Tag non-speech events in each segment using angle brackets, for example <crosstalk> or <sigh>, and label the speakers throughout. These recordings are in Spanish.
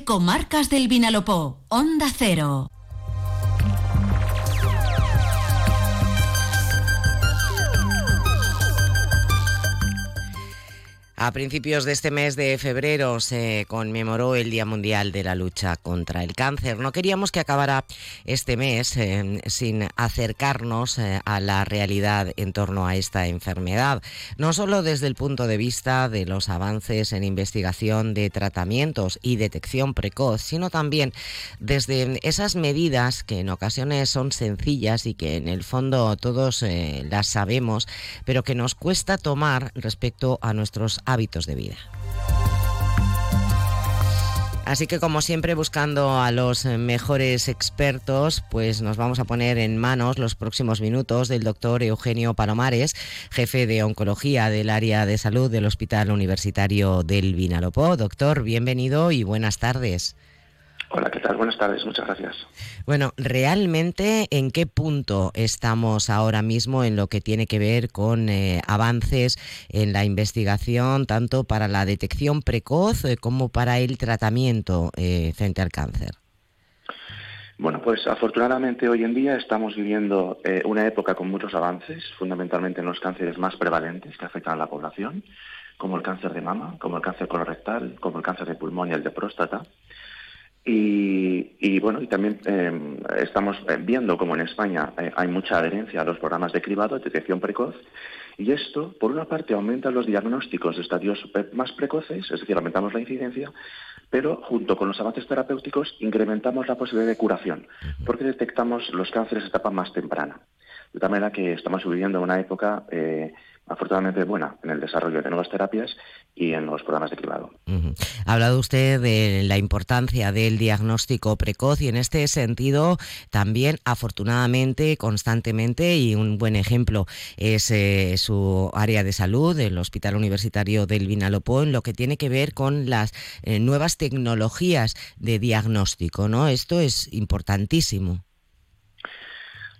Speaker 1: Comarcas del Vinalopó, Onda Cero.
Speaker 2: A principios de este mes de febrero se conmemoró el Día Mundial de la Lucha contra el Cáncer. No queríamos que acabara este mes eh, sin acercarnos eh, a la realidad en torno a esta enfermedad, no solo desde el punto de vista de los avances en investigación de tratamientos y detección precoz, sino también desde esas medidas que en ocasiones son sencillas y que en el fondo todos eh, las sabemos, pero que nos cuesta tomar respecto a nuestros de vida. Así que como siempre buscando a los mejores expertos, pues nos vamos a poner en manos los próximos minutos del doctor Eugenio Palomares, jefe de oncología del área de salud del Hospital Universitario del Vinalopó. Doctor, bienvenido y buenas tardes.
Speaker 3: Hola, ¿qué tal? Buenas tardes, muchas gracias.
Speaker 2: Bueno, realmente, ¿en qué punto estamos ahora mismo en lo que tiene que ver con eh, avances en la investigación, tanto para la detección precoz eh, como para el tratamiento eh, frente al cáncer?
Speaker 3: Bueno, pues afortunadamente hoy en día estamos viviendo una época con muchos avances, fundamentalmente en los cánceres más prevalentes que afectan a la población, como el cáncer de mama, como el cáncer colorectal, como el cáncer de pulmón y el de próstata. Y, bueno, y también em, estamos viendo como en España eh, hay mucha adherencia a los programas de cribado, de detección precoz, y esto, por una parte, aumenta los diagnósticos de estadios más precoces, es decir, aumentamos la incidencia, pero junto con los avances terapéuticos incrementamos la posibilidad de curación, porque detectamos los cánceres de etapa más temprana. De tal manera que estamos viviendo una época eh, afortunadamente buena en el desarrollo de nuevas terapias y en los programas de cribado.
Speaker 2: Ha hablado usted de la importancia del diagnóstico precoz y en este sentido también afortunadamente constantemente y un buen ejemplo es eh, su área de salud, el Hospital Universitario del Vinalopó, en lo que tiene que ver con las eh, nuevas tecnologías de diagnóstico, ¿no? Esto es importantísimo.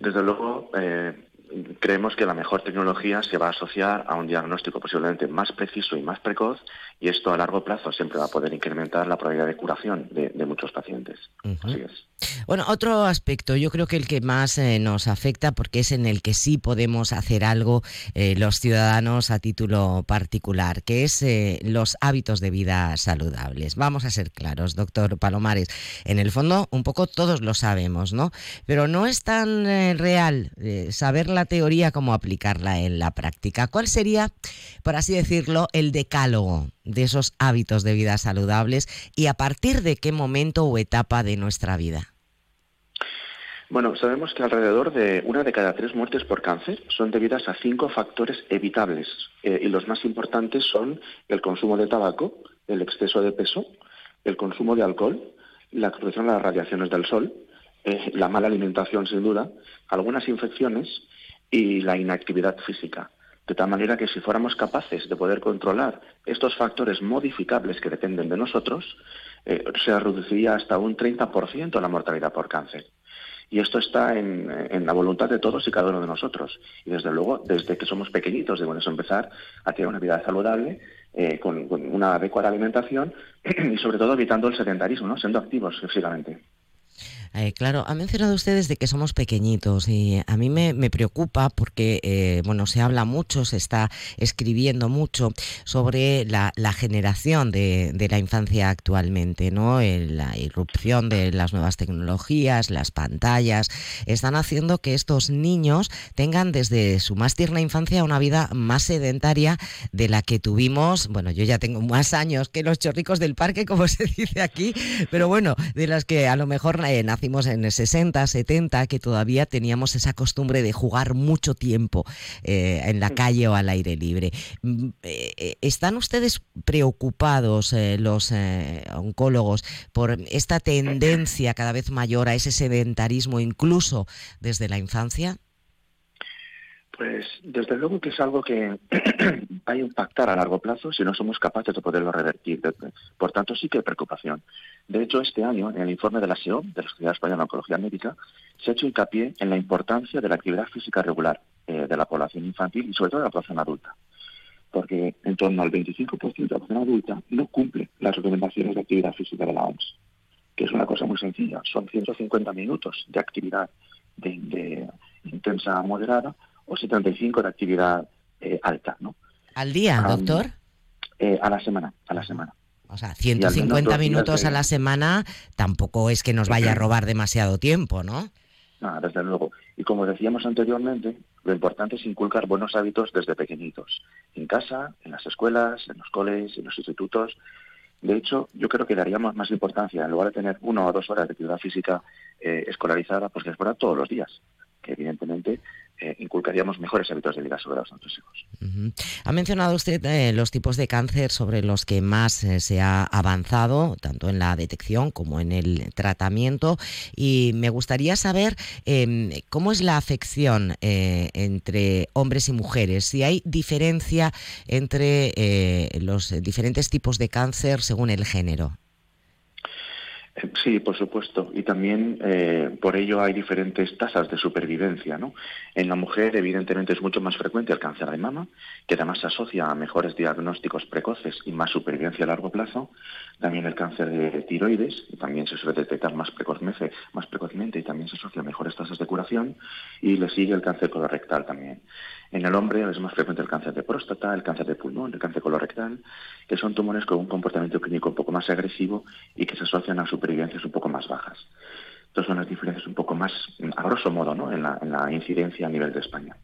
Speaker 3: Desde luego, eh, creemos que la mejor tecnología se va a asociar a un diagnóstico posiblemente más preciso y más precoz y esto a largo plazo siempre va a poder incrementar la probabilidad de curación de, muchos pacientes. Así es.
Speaker 2: Bueno, otro aspecto, yo creo que el que más eh, nos afecta, porque es en el que sí podemos hacer algo eh, los ciudadanos a título particular, que es eh, los hábitos de vida saludables. Vamos a ser claros, doctor Palomares. En el fondo, un poco todos lo sabemos, ¿no? Pero no es tan real saber la teoría como aplicarla en la práctica. ¿Cuál sería, por así decirlo, el decálogo de esos hábitos de vida saludables y a partir de qué momento o etapa de nuestra vida?
Speaker 3: Bueno, sabemos que alrededor de una de cada tres muertes por cáncer son debidas a cinco factores evitables eh, y los más importantes son el consumo de tabaco, el exceso de peso, el consumo de alcohol, la exposición a las radiaciones del sol, eh, la mala alimentación sin duda, algunas infecciones y la inactividad física. De tal manera que si fuéramos capaces de poder controlar estos factores modificables que dependen de nosotros, eh, se reduciría hasta un 30% la mortalidad por cáncer. Y esto está en, la voluntad de todos y cada uno de nosotros. Y desde luego, desde que somos pequeñitos, debemos empezar a tener una vida saludable, eh, con, una adecuada alimentación <clears throat> y sobre todo evitando el sedentarismo, ¿no? siendo activos físicamente.
Speaker 2: Eh, claro, ha mencionado ustedes de que somos pequeñitos y a mí me, preocupa porque, eh, bueno, se habla mucho, se está escribiendo mucho sobre la, generación de, la infancia actualmente, ¿no? la irrupción de las nuevas tecnologías, las pantallas, están haciendo que estos niños tengan desde su más tierna infancia una vida más sedentaria de la que tuvimos, bueno, yo ya tengo más años que los chorricos del parque, como se dice aquí, pero bueno, de las que a lo mejor eh, nacimos en el 60, 70, que todavía teníamos esa costumbre de jugar mucho tiempo eh, en la calle o al aire libre. Mm, eh, ¿Están ustedes preocupados, los oncólogos, por esta tendencia cada vez mayor a ese sedentarismo, incluso desde la infancia?
Speaker 3: Pues desde luego que es algo que <clears throat> va a impactar a largo plazo si no somos capaces de poderlo revertir. Por tanto, sí que hay preocupación. De hecho, este año, en el informe de la SEO, de la Sociedad Española de Oncología Médica, se ha hecho hincapié en la importancia de la actividad física regular eh, de la población infantil y sobre todo de la población adulta. porque en torno al 25% de la población adulta no cumple las recomendaciones de actividad física de la OMS, que es una cosa muy sencilla. Son 150 minutos de actividad de, intensa moderada o 75 de actividad eh, alta, ¿no?
Speaker 2: ¿Al día, doctor?
Speaker 3: Eh, a la semana, a la semana.
Speaker 2: O sea, 150 minutos a la semana tampoco es que nos vaya a <clears throat> robar demasiado tiempo, ¿no?
Speaker 3: No, desde luego. Y como decíamos anteriormente, lo importante es inculcar buenos hábitos desde pequeñitos, en casa, en las escuelas, en los coles, en los institutos. De hecho, yo creo que daríamos más importancia, en lugar de tener una o dos horas de actividad física eh, escolarizada, pues que fuera todos los días, que evidentemente eh, inculcaríamos mejores hábitos de vida sobre los nuestros hijos.
Speaker 2: Ha mencionado usted eh, los tipos de cáncer sobre los que más eh, se ha avanzado, tanto en la detección como en el tratamiento, y me gustaría saber em, cómo es la afección entre hombres y mujeres, si hay diferencia entre los diferentes tipos de cáncer según el género.
Speaker 3: Sí, por supuesto. Y también eh, por ello hay diferentes tasas de supervivencia. ¿no? En la mujer, evidentemente, es mucho más frecuente el cáncer de mama, que además se asocia a mejores diagnósticos precoces y más supervivencia a largo plazo. También el cáncer de tiroides, y también se suele detectar más precozmente, más precozmente y también se asocia a mejores tasas de curación. Y le sigue el cáncer colorectal también. En el hombre es más frecuente el cáncer de próstata, el cáncer de pulmón, el cáncer colorectal, que son tumores con un comportamiento clínico un poco más agresivo y que se asocian a supervivencias un poco más bajas. Entonces son las diferencias un poco más, a grosso modo, ¿no? en, la, en la incidencia a nivel de España.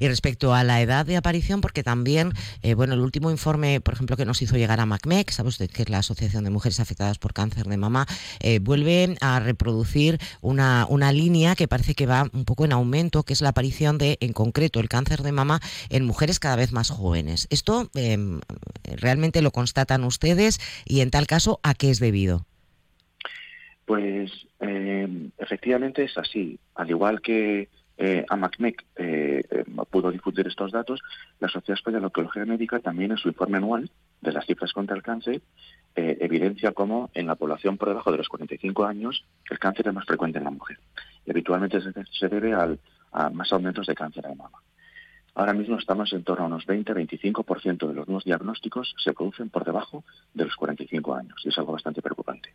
Speaker 2: Y respecto a la edad de aparición, porque también, eh, bueno, el último informe, por ejemplo, que nos hizo llegar a MACMEC, sabe usted que es la Asociación de Mujeres Afectadas por Cáncer de Mama, eh, vuelve a reproducir una, una línea que parece que va un poco en aumento, que es la aparición de, en concreto, el cáncer de mama en mujeres cada vez más jóvenes. ¿Esto em, realmente lo constatan ustedes y, en tal caso, a qué es debido?
Speaker 3: Pues em, efectivamente es así. Al igual que eh, AMACMEC eh, eh, pudo difundir estos datos, la Sociedad Española de Oncología Médica también en su informe anual de las cifras contra el cáncer eh, evidencia cómo en la población por debajo de los 45 años el cáncer es más frecuente en la mujer. Y habitualmente se, debe al, a más aumentos de cáncer de mama. Ahora mismo estamos en torno a unos 20-25% de los nuevos diagnósticos se producen por debajo de los 45 años y es algo bastante preocupante.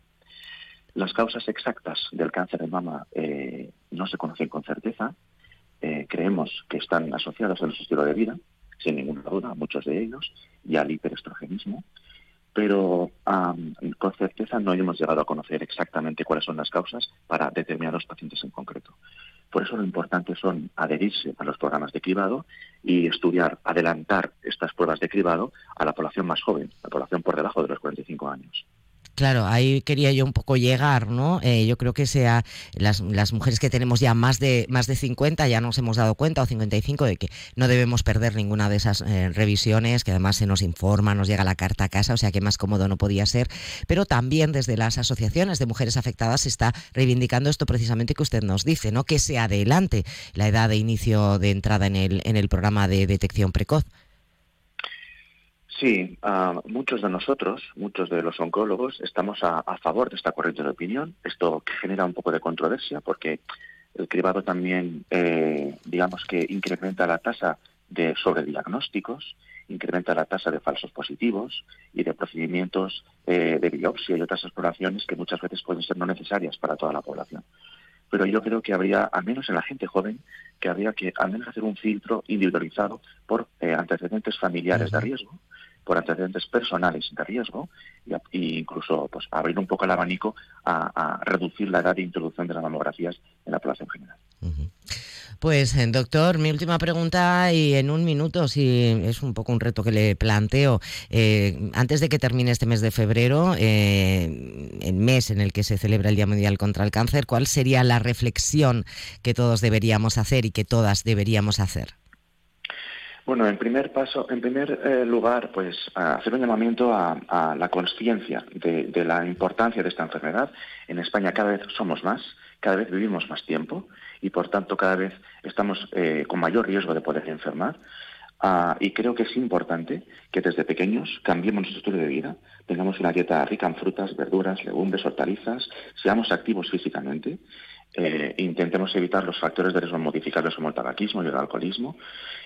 Speaker 3: Las causas exactas del cáncer de mama eh, no se conocen con certeza, eh, creemos que están asociados a nuestro estilo de vida, sin ninguna duda, muchos de ellos, y al hiperestrogenismo, pero con certeza no hemos llegado a conocer exactamente cuáles son las causas para determinados pacientes en concreto. Por eso lo importante son adherirse a los programas de cribado y estudiar, adelantar estas pruebas de cribado a la población más joven, la población por debajo de los 45 años.
Speaker 2: Claro, ahí quería yo un poco llegar, ¿no? Eh, yo creo que sea las, las, mujeres que tenemos ya más de más de 50 ya nos hemos dado cuenta o 55 de que no debemos perder ninguna de esas eh, revisiones, que además se nos informa, nos llega la carta a casa, o sea que más cómodo no podía ser, pero también desde las asociaciones de mujeres afectadas se está reivindicando esto precisamente que usted nos dice, ¿no? Que se adelante la edad de inicio de entrada en el en el programa de detección precoz.
Speaker 3: Sí, muchos de nosotros, muchos de los oncólogos, estamos a, favor de esta corriente de opinión. Esto genera un poco de controversia porque el cribado también, eh, digamos que incrementa la tasa de sobrediagnósticos, incrementa la tasa de falsos positivos y de procedimientos eh, de biopsia y otras exploraciones que muchas veces pueden ser no necesarias para toda la población. Pero yo creo que habría, al menos en la gente joven, que habría que al menos hacer un filtro individualizado por eh, antecedentes familiares de riesgo por antecedentes personales de riesgo e incluso pues, abrir un poco el abanico a, reducir la edad de introducción de las mamografías en la población general.
Speaker 2: Pues, eh, doctor, mi última pregunta y en un minuto, si es un poco un reto que le planteo. Eh, antes de que termine este mes de febrero, eh, el mes en el que se celebra el Día Mundial contra el Cáncer, ¿cuál sería la reflexión que todos deberíamos hacer y que todas deberíamos hacer?
Speaker 3: Bueno, en primer paso, en primer eh, lugar, pues hacer un llamamiento a, la conciencia de, la importancia de esta enfermedad. En España cada vez somos más, cada vez vivimos más tiempo y por tanto cada vez estamos eh, con mayor riesgo de poder enfermar. Ah, y creo que es importante que desde pequeños cambiemos nuestro estilo de vida, tengamos una dieta rica en frutas, verduras, legumbres, hortalizas, seamos activos físicamente eh, intentemos evitar los factores de riesgo modificables como el tabaquismo y el alcoholismo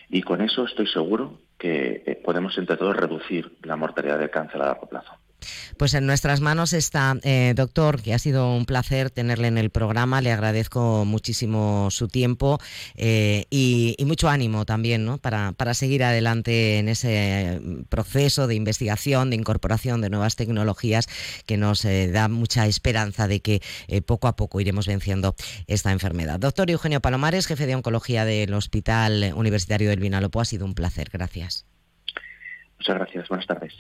Speaker 3: y con eso estoy seguro que eh, podemos entre todos reducir la mortalidad del cáncer a largo plazo.
Speaker 2: Pues en nuestras manos está, eh, doctor, que ha sido un placer tenerle en el programa. Le agradezco muchísimo su tiempo eh, y, mucho ánimo también ¿no? para, para seguir adelante en ese proceso de investigación, de incorporación de nuevas tecnologías que nos eh, da mucha esperanza de que poco a poco iremos venciendo esta enfermedad. Doctor Eugenio Palomares, jefe de oncología del Hospital Universitario del Vinalopó, ha sido un placer. Gracias.
Speaker 3: Muchas gracias. Buenas tardes.